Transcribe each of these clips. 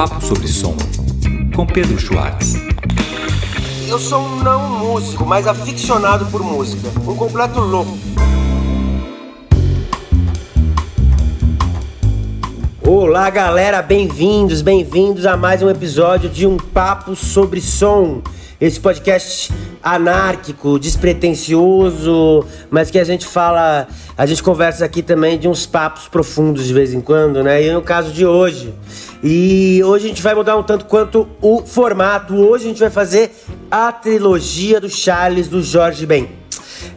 Papo sobre Som, com Pedro Schwartz. Eu sou um não músico, mas aficionado por música. Um completo louco. Olá, galera, bem-vindos, bem-vindos a mais um episódio de Um Papo sobre Som. Esse podcast anárquico, despretensioso, mas que a gente fala, a gente conversa aqui também de uns papos profundos de vez em quando, né? E no caso de hoje. E hoje a gente vai mudar um tanto quanto o formato. Hoje a gente vai fazer a trilogia do Charles do Jorge Ben.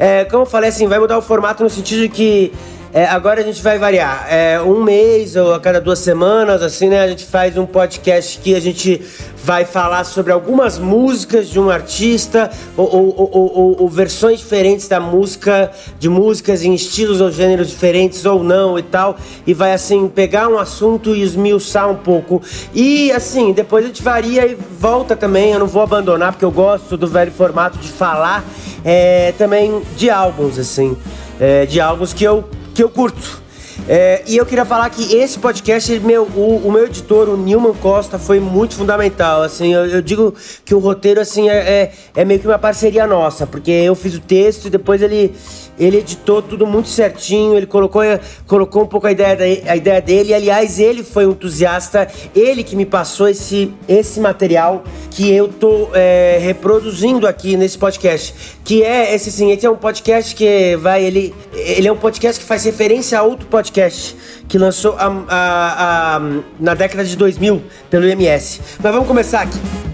É, como eu falei assim, vai mudar o formato no sentido de que é, agora a gente vai variar. É, um mês ou a cada duas semanas, assim, né? A gente faz um podcast que a gente vai falar sobre algumas músicas de um artista ou, ou, ou, ou, versões diferentes da música, de músicas em estilos ou gêneros diferentes ou não e tal. E vai, assim, pegar um assunto e esmiuçar um pouco. E, assim, depois a gente varia e volta também. Eu não vou abandonar porque eu gosto do velho formato de falar é, também de álbuns, assim. É, de álbuns que eu que eu curto. É, e eu queria falar que esse podcast, meu, o, o, meu editor, o Nilman Costa, foi muito fundamental. Assim, eu, eu digo que o roteiro assim é, é, é, meio que uma parceria nossa, porque eu fiz o texto e depois ele ele editou tudo muito certinho, ele colocou, colocou um pouco a ideia, a ideia dele. Aliás, ele foi um entusiasta, ele que me passou esse, esse material que eu tô é, reproduzindo aqui nesse podcast. Que é esse sim, esse é um podcast que vai. Ele, ele é um podcast que faz referência a outro podcast que lançou a, a, a, na década de 2000 pelo MS. Mas vamos começar aqui.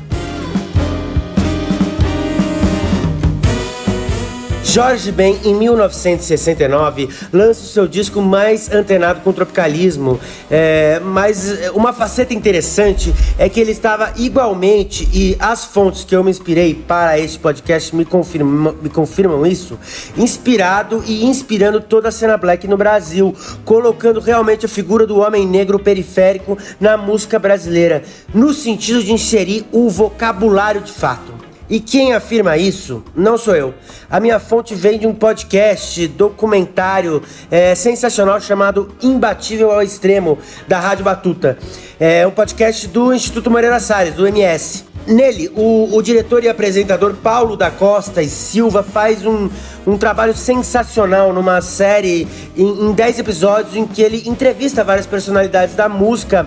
Jorge Ben, em 1969, lança o seu disco mais antenado com o tropicalismo. É, mas uma faceta interessante é que ele estava igualmente, e as fontes que eu me inspirei para este podcast me confirmam, me confirmam isso, inspirado e inspirando toda a cena black no Brasil, colocando realmente a figura do homem negro periférico na música brasileira, no sentido de inserir o vocabulário de fato. E quem afirma isso não sou eu. A minha fonte vem de um podcast, documentário é, sensacional chamado Imbatível ao Extremo, da Rádio Batuta. É um podcast do Instituto Moreira Salles, do MS. Nele, o, o, diretor e apresentador Paulo da Costa e Silva faz um, um trabalho sensacional numa série em 10 episódios em que ele entrevista várias personalidades da música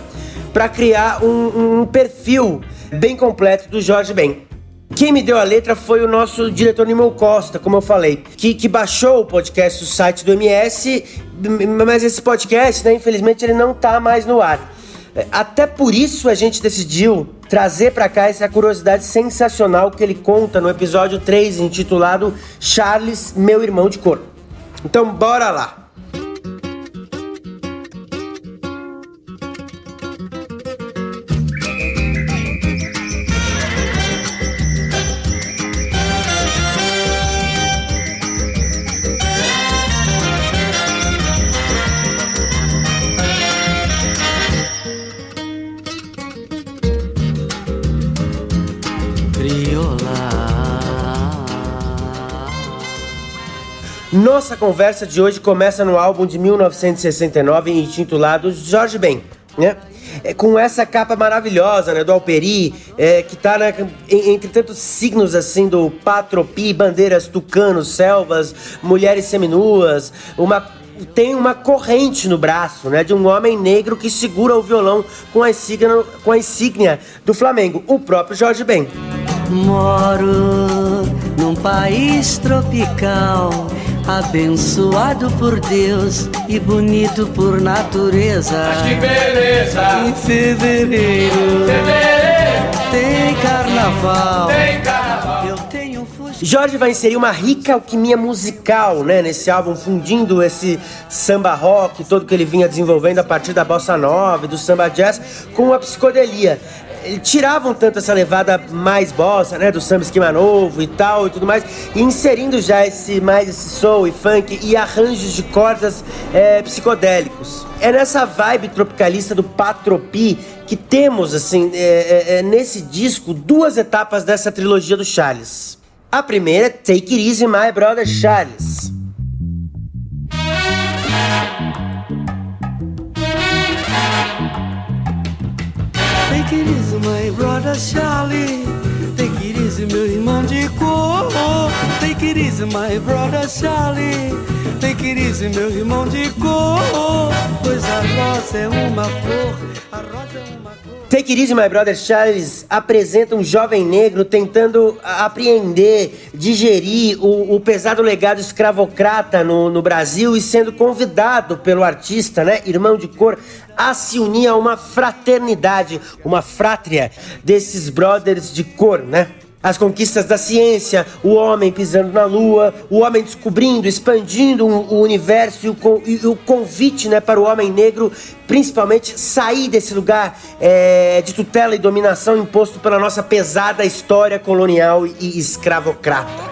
para criar um, um perfil bem completo do Jorge Ben. Quem me deu a letra foi o nosso diretor Nimel Costa, como eu falei, que, que baixou o podcast do site do MS, mas esse podcast, né, infelizmente, ele não tá mais no ar. Até por isso a gente decidiu trazer para cá essa curiosidade sensacional que ele conta no episódio 3, intitulado Charles, meu irmão de cor. Então, bora lá! Nossa conversa de hoje começa no álbum de 1969 intitulado Jorge Ben, né? É, com essa capa maravilhosa, né, do Alperi, é, que tá né, entre tantos signos assim do Patropi, bandeiras tucanos, selvas, mulheres seminuas, uma tem uma corrente no braço, né, de um homem negro que segura o violão com a insígnia, com a insígnia do Flamengo, o próprio Jorge Ben. Moro num país tropical abençoado por Deus e bonito por natureza. Mas que beleza! Em fevereiro, fevereiro tem carnaval. Tem carnaval. Eu tenho um Jorge vai inserir uma rica alquimia musical, né, nesse álbum, fundindo esse samba rock todo que ele vinha desenvolvendo a partir da bossa nova e do samba jazz com a psicodelia tiravam tanto essa levada mais bossa, né, do samba esquema novo e tal e tudo mais, e inserindo já esse mais esse soul e funk e arranjos de cordas é, psicodélicos. É nessa vibe tropicalista do Patropi que temos assim é, é, é, nesse disco duas etapas dessa trilogia do Charles. A primeira é Take It Easy, My Brother Charles. Take it easy, my brother Charlie. Take it easy, meu irmão de cor. Take it easy, my brother Charlie. Take it easy, meu irmão de cor. Pois a rosa é uma flor, a rosa. Take It Easy, My Brother Charles apresenta um jovem negro tentando apreender, digerir o, o pesado legado escravocrata no, no, Brasil e sendo convidado pelo artista, né, irmão de cor, a se unir a uma fraternidade, uma frátria desses brothers de cor, né? As conquistas da ciência, o homem pisando na lua, o homem descobrindo, expandindo o universo e o, e o convite né, para o homem negro, principalmente sair desse lugar é, de tutela e dominação imposto pela nossa pesada história colonial e escravocrata.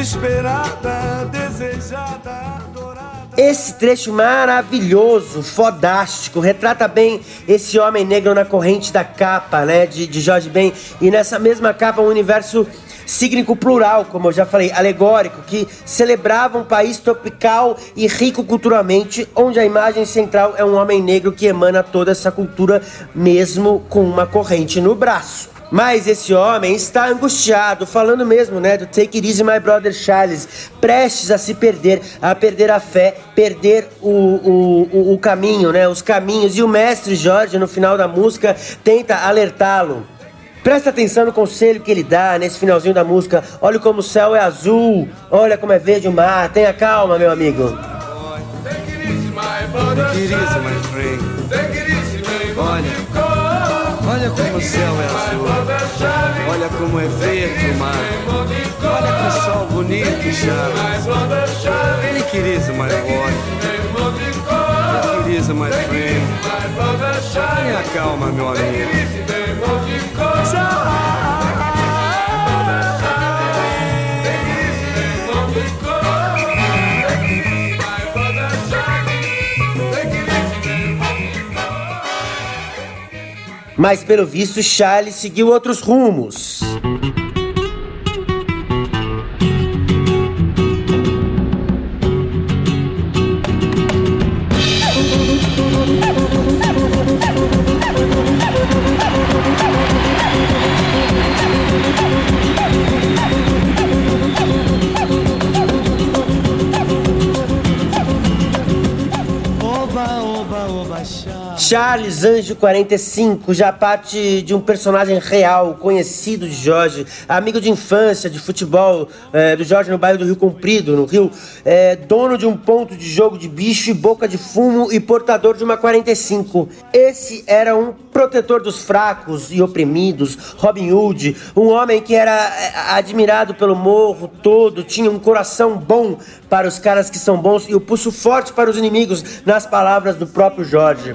esperada, desejada, adorada. Esse trecho maravilhoso, fodástico, retrata bem esse homem negro na corrente da capa, né, de, de Jorge Ben. E nessa mesma capa, um universo cícnico plural, como eu já falei, alegórico, que celebrava um país tropical e rico culturalmente, onde a imagem central é um homem negro que emana toda essa cultura, mesmo com uma corrente no braço. Mas esse homem está angustiado, falando mesmo, né, do Take It Easy My Brother Charles, prestes a se perder, a perder a fé, perder o, o, o, o caminho, né, os caminhos. E o mestre Jorge, no final da música, tenta alertá-lo. Presta atenção no conselho que ele dá nesse finalzinho da música. Olha como o céu é azul, olha como é verde o mar. Tenha calma, meu amigo. Take it easy, my brother Take it easy, my friend. Take it easy, Olha. Olha como o céu é azul. Olha como é verde o mar. Olha que sol bonito, cor. Take it easy, my friend. My brother Charlie. Tenha calma, meu amigo. Easy, Mas pelo visto, Charles seguiu outros rumos. Charles Anjo 45 já parte de um personagem real, conhecido de Jorge, amigo de infância, de futebol eh, do Jorge no bairro do Rio Comprido, no Rio, eh, dono de um ponto de jogo de bicho e boca de fumo e portador de uma 45. Esse era um protetor dos fracos e oprimidos, Robin Hood, um homem que era eh, admirado pelo morro todo, tinha um coração bom para os caras que são bons e o pulso forte para os inimigos, nas palavras do próprio Jorge.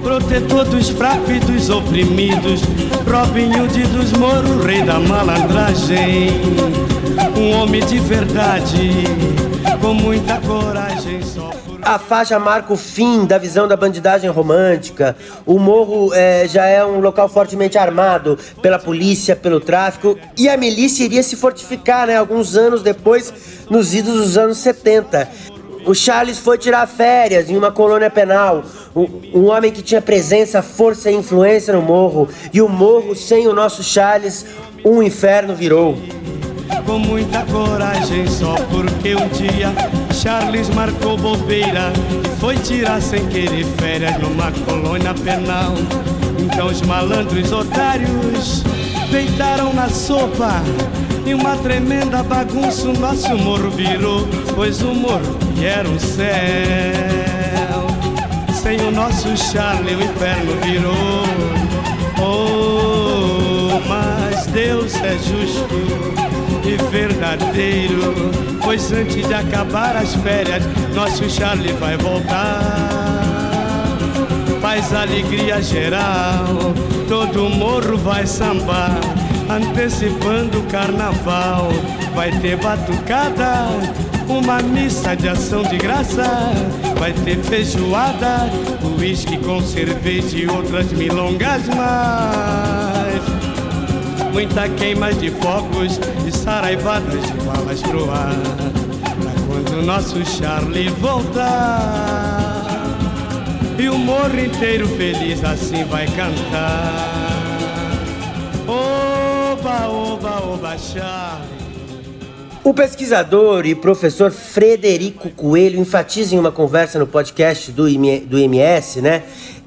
Protetor dos fracos e dos oprimidos, Robin Hood dos Moro, rei da malandragem. Um homem de verdade, com muita coragem, só. A faixa marca o fim da visão da bandidagem romântica. O morro eh, já é um local fortemente armado pela polícia, pelo tráfico, e a milícia iria se fortificar, né, alguns anos depois, nos idos dos anos 70. O Charles foi tirar férias em uma colônia penal. Um, um homem que tinha presença, força e influência no morro. E o morro, sem o nosso Charles, um inferno virou. Com muita coragem, só porque um dia Charles marcou bobeira foi tirar sem querer férias numa colônia penal. Então os malandros otários deitaram na sopa e uma tremenda bagunça o nosso morro virou, pois o morro era um céu. Sem o nosso Charlie o inferno virou. Oh, mas Deus é justo e verdadeiro. Pois antes de acabar as férias, nosso Charlie vai voltar. faz alegria geral. Todo morro vai sambar, antecipando o carnaval. Vai ter batucada, uma missa de ação de graça. Vai ter feijoada, uísque com cerveja e outras milongas mais. Muita queima de fogos e saraivadas de balas pro ar. Pra quando o nosso Charlie voltar. E o morro inteiro feliz assim vai cantar. O pesquisador e professor Frederico Coelho enfatiza em uma conversa no podcast do IMS, né?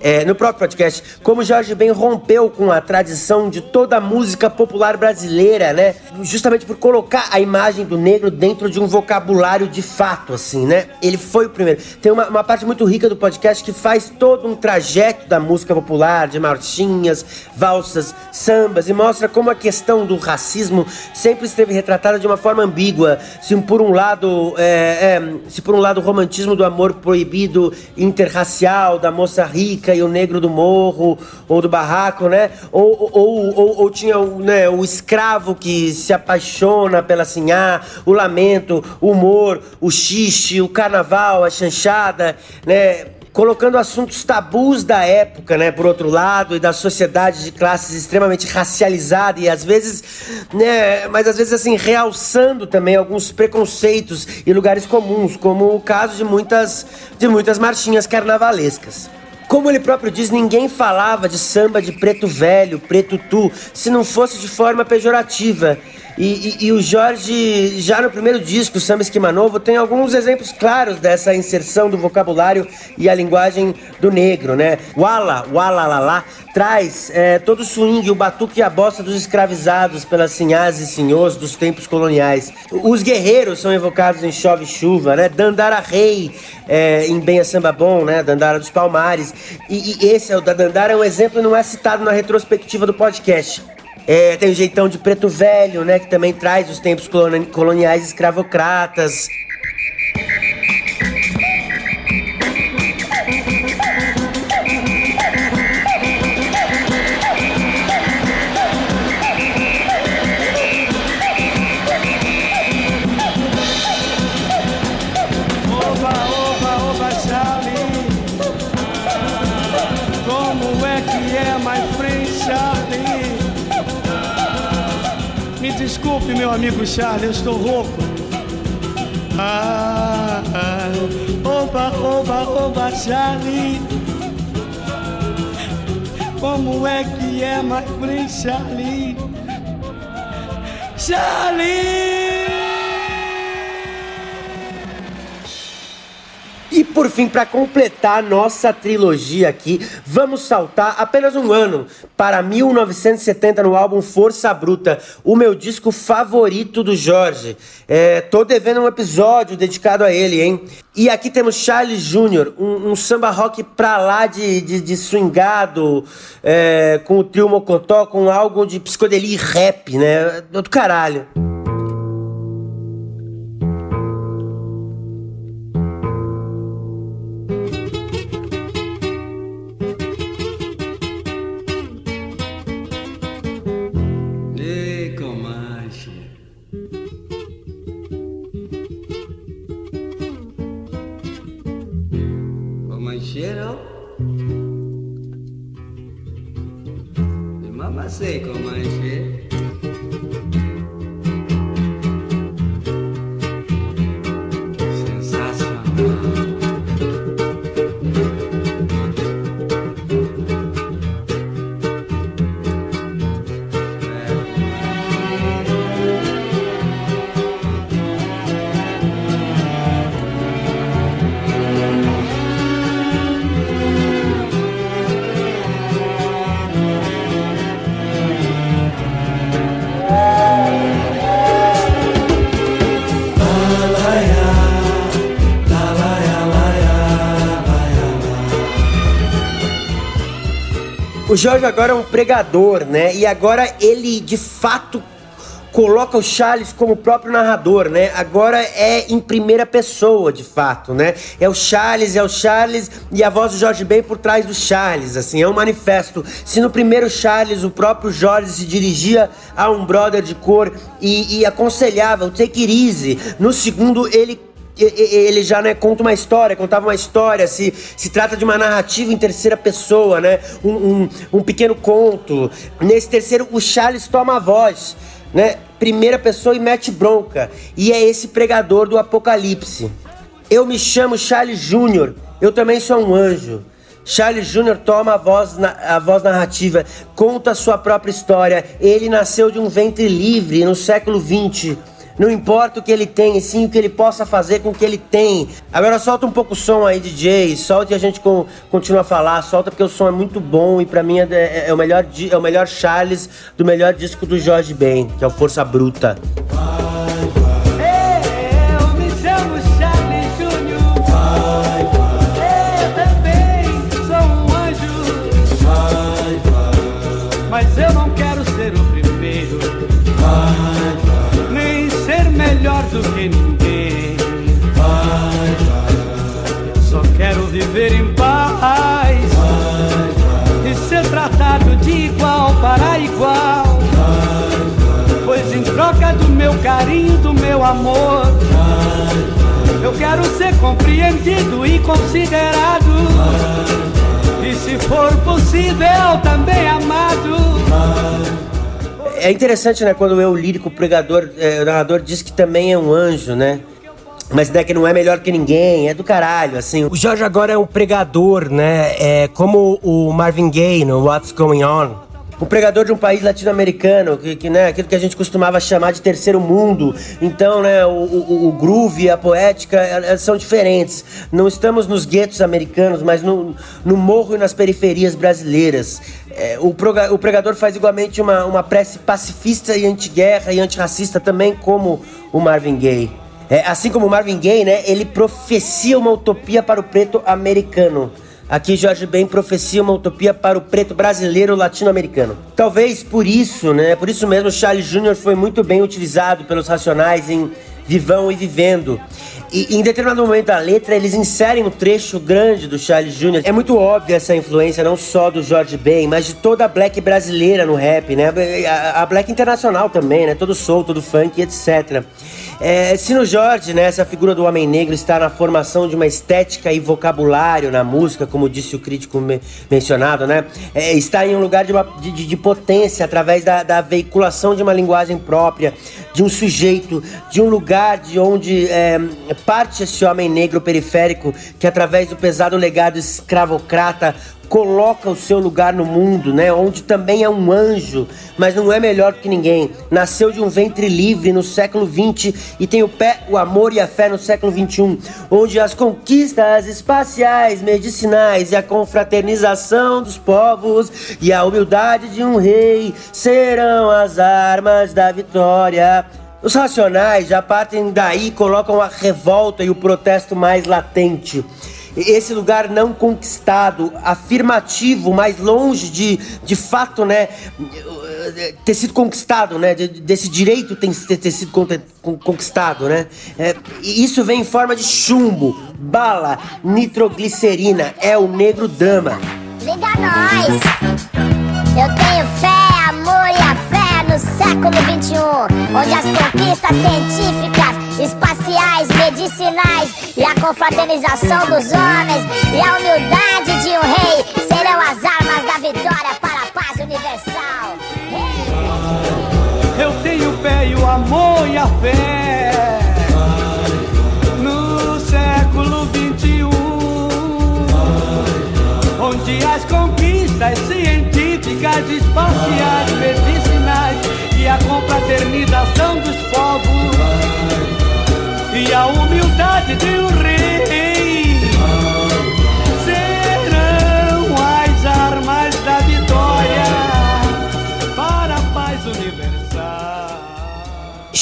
É, no próprio podcast, como Jorge Ben rompeu com a tradição de toda a música popular brasileira, né? Justamente por colocar a imagem do negro dentro de um vocabulário de fato, assim, né? Ele foi o primeiro. Tem uma, uma parte muito rica do podcast que faz todo um trajeto da música popular, de marchinhas, valsas, sambas, e mostra como a questão do racismo sempre esteve retratada de uma forma ambígua. Se por um lado, é, é, se por um lado o romantismo do amor proibido interracial, da moça rica o negro do morro ou do barraco, né? Ou, ou, ou, ou tinha né, o escravo que se apaixona pela sinhá, o lamento, o humor, o xixi, o carnaval, a chanchada, né? colocando assuntos tabus da época, né, por outro lado, e da sociedade de classes extremamente racializada e às vezes, né, mas às vezes assim, realçando também alguns preconceitos e lugares comuns, como o caso de muitas de muitas marchinhas carnavalescas. Como ele próprio diz, ninguém falava de samba de preto velho, preto tu, se não fosse de forma pejorativa. E, e, e, o Jorge, já no primeiro disco, Samba Esquema Novo, tem alguns exemplos claros dessa inserção do vocabulário e a linguagem do negro, né? Wala, Wala Lala, traz é, todo o swing, o batuque e a bossa dos escravizados pelas sinhás e senhores dos tempos coloniais. Os guerreiros são evocados em Chove Chuva, né? Dandara Rei, é, em Benha Samba Bom, né? Dandara dos Palmares. E, e esse, o da Dandara, é um exemplo não é citado na retrospectiva do podcast. É, tem o jeitão de preto velho, né? Que também traz os tempos coloniais escravocratas. Desculpe, meu amigo Charlie, eu estou rouco. Ah, ah, oba, oba, oba, Charlie. Como é que é, my friend Charlie? Charlie! E por fim, para completar nossa trilogia aqui, vamos saltar apenas um ano para 1970 no álbum Força Bruta, o meu disco favorito do Jorge. É, tô devendo um episódio dedicado a ele, hein? E aqui temos Charles Jr., um, um samba rock pra lá de, de, de swingado, é, com o trio Mocotó, com algo de psicodelia e rap, né? Do caralho. 这个 O Jorge agora é um pregador, né? E agora ele de fato coloca o Charles como próprio narrador, né? Agora é em primeira pessoa, de fato, né? É o Charles, é o Charles e a voz do Jorge Ben por trás do Charles, assim, é um manifesto. Se no primeiro Charles o próprio Jorge se dirigia a um brother de cor e, e aconselhava o take it easy, no segundo ele ele já né, conta uma história, contava uma história, se, se trata de uma narrativa em terceira pessoa, né? Um, um, um pequeno conto. Nesse terceiro, o Charles toma a voz, né? Primeira pessoa e mete bronca. E é esse pregador do apocalipse. Eu me chamo Charles Júnior, eu também sou um anjo. Charles Júnior toma a voz, a voz narrativa, conta a sua própria história. Ele nasceu de um ventre livre no século XX não importa o que ele tem, sim o que ele possa fazer com o que ele tem. Agora solta um pouco o som aí, DJ. Solta e a gente com, continua a falar. Solta porque o som é muito bom e para mim é, é, é, o melhor, é o melhor Charles do melhor disco do Jorge Ben, que é o Força Bruta. Eu viver em paz. E ser tratado de igual para igual. Pois em troca do meu carinho, do meu amor, eu quero ser compreendido e considerado. E se for possível, também amado. É interessante, né, quando eu, o lírico, o pregador, é, o narrador diz que também é um anjo, né? Mas né, que não é melhor que ninguém, é do caralho, assim. O Jorge agora é um pregador, né? É como o Marvin Gaye no What's Going On. O pregador de um país latino-americano, que, que, né, aquilo que a gente costumava chamar de terceiro mundo. Então, né, o, o, o groove e a poética elas são diferentes. Não estamos nos guetos americanos, mas no, no morro e nas periferias brasileiras. É, o, proga, o pregador faz igualmente uma, uma prece pacifista e anti-guerra e antirracista também como o Marvin Gaye. É, assim como Marvin Gaye, né, ele profecia uma utopia para o preto americano. Aqui Jorge Ben profecia uma utopia para o preto brasileiro latino-americano. Talvez por isso, né? Por isso mesmo Charles Jr. foi muito bem utilizado pelos Racionais em Vivão e Vivendo. E em determinado momento da letra, eles inserem um trecho grande do Charles Jr. É muito óbvia essa influência, não só do Jorge Ben, mas de toda a black brasileira no rap, né? A, a black internacional também, né? Todo soul, todo funk, etc. É, se no Jorge, né, essa figura do homem negro está na formação de uma estética e vocabulário na música, como disse o crítico me mencionado, né? É, está em um lugar de, uma, de, de potência através da, da, veiculação de uma linguagem própria, de um sujeito, de um lugar de onde é, parte esse homem negro periférico que através do pesado legado escravocrata coloca o seu lugar no mundo, né? Onde também é um anjo, mas não é melhor que ninguém. Nasceu de um ventre livre no século XX e tem o pé, o amor e a fé no século XXI, onde as conquistas espaciais, medicinais e a confraternização dos povos e a humildade de um rei serão as armas da vitória. Os racionais já partem daí e colocam a revolta e o protesto mais latente esse lugar não conquistado, afirmativo, mais longe de, de fato, né, ter sido conquistado, né, desse direito ter, ter sido conquistado, né. É, isso vem em forma de chumbo, bala, nitroglicerina, é o negro dama. Liga nós! Eu tenho fé, amor e a fé no século XXI, onde as conquistas científicas, espaciais, medicinais e a confraternização dos homens e a humildade de um rei serão as armas da vitória para a paz universal. Eu tenho fé e o amor e a fé no século XXI, onde as conquistas científicas, espaciais, medicinais e a confraternização dos povos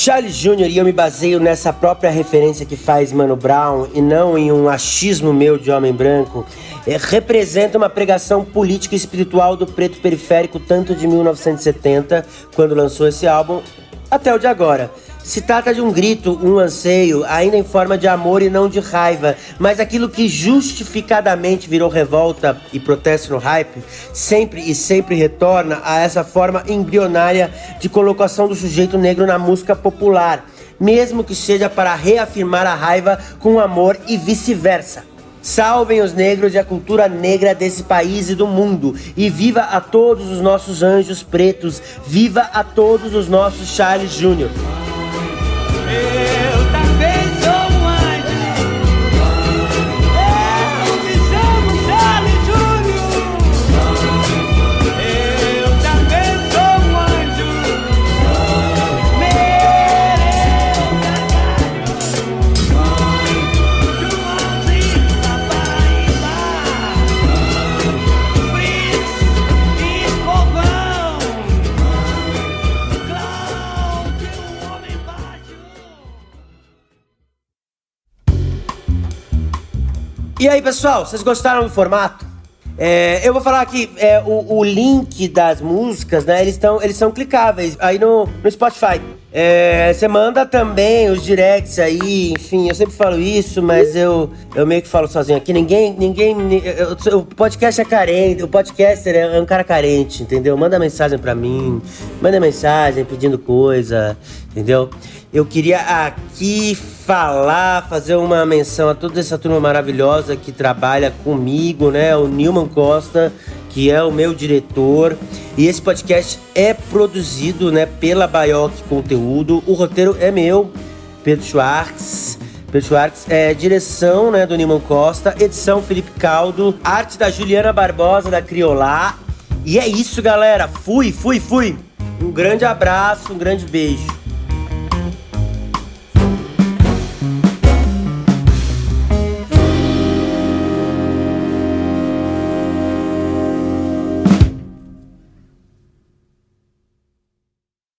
Charles Jr. e eu me baseio nessa própria referência que faz Mano Brown e não em um achismo meu de homem branco, é, representa uma pregação política e espiritual do preto periférico tanto de 1970, quando lançou esse álbum, até o de agora. Se trata de um grito, um anseio, ainda em forma de amor e não de raiva, mas aquilo que justificadamente virou revolta e protesto no hype, sempre e sempre retorna a essa forma embrionária de colocação do sujeito negro na música popular, mesmo que seja para reafirmar a raiva com amor e vice-versa. Salvem os negros e a cultura negra desse país e do mundo. E viva a todos os nossos anjos pretos. Viva a todos os nossos Charles Júnior. E aí, pessoal, vocês gostaram do formato? É, eu vou falar aqui, é, o, o link das músicas, né? Eles, tão, eles são clicáveis aí no, no Spotify. É, Você manda também os directs aí, enfim, eu sempre falo isso, mas eu, eu meio que falo sozinho aqui. Ninguém, ninguém. eu- o podcast é carente, o podcaster é um cara carente, entendeu? Manda mensagem pra mim, manda mensagem pedindo coisa, entendeu? Eu queria aqui falar, fazer uma menção a toda essa turma maravilhosa que trabalha comigo, né? O Nilman Costa, que é o meu diretor. E esse podcast é produzido, né, pela Baioc Conteúdo. O roteiro é meu, Pedro Schwartz. Pedro Schwartz é direção, né, do Nilman Costa, edição Felipe Caldo, arte da Juliana Barbosa da Criolá. E é isso, galera. Fui, fui, fui. Um grande abraço, um grande beijo.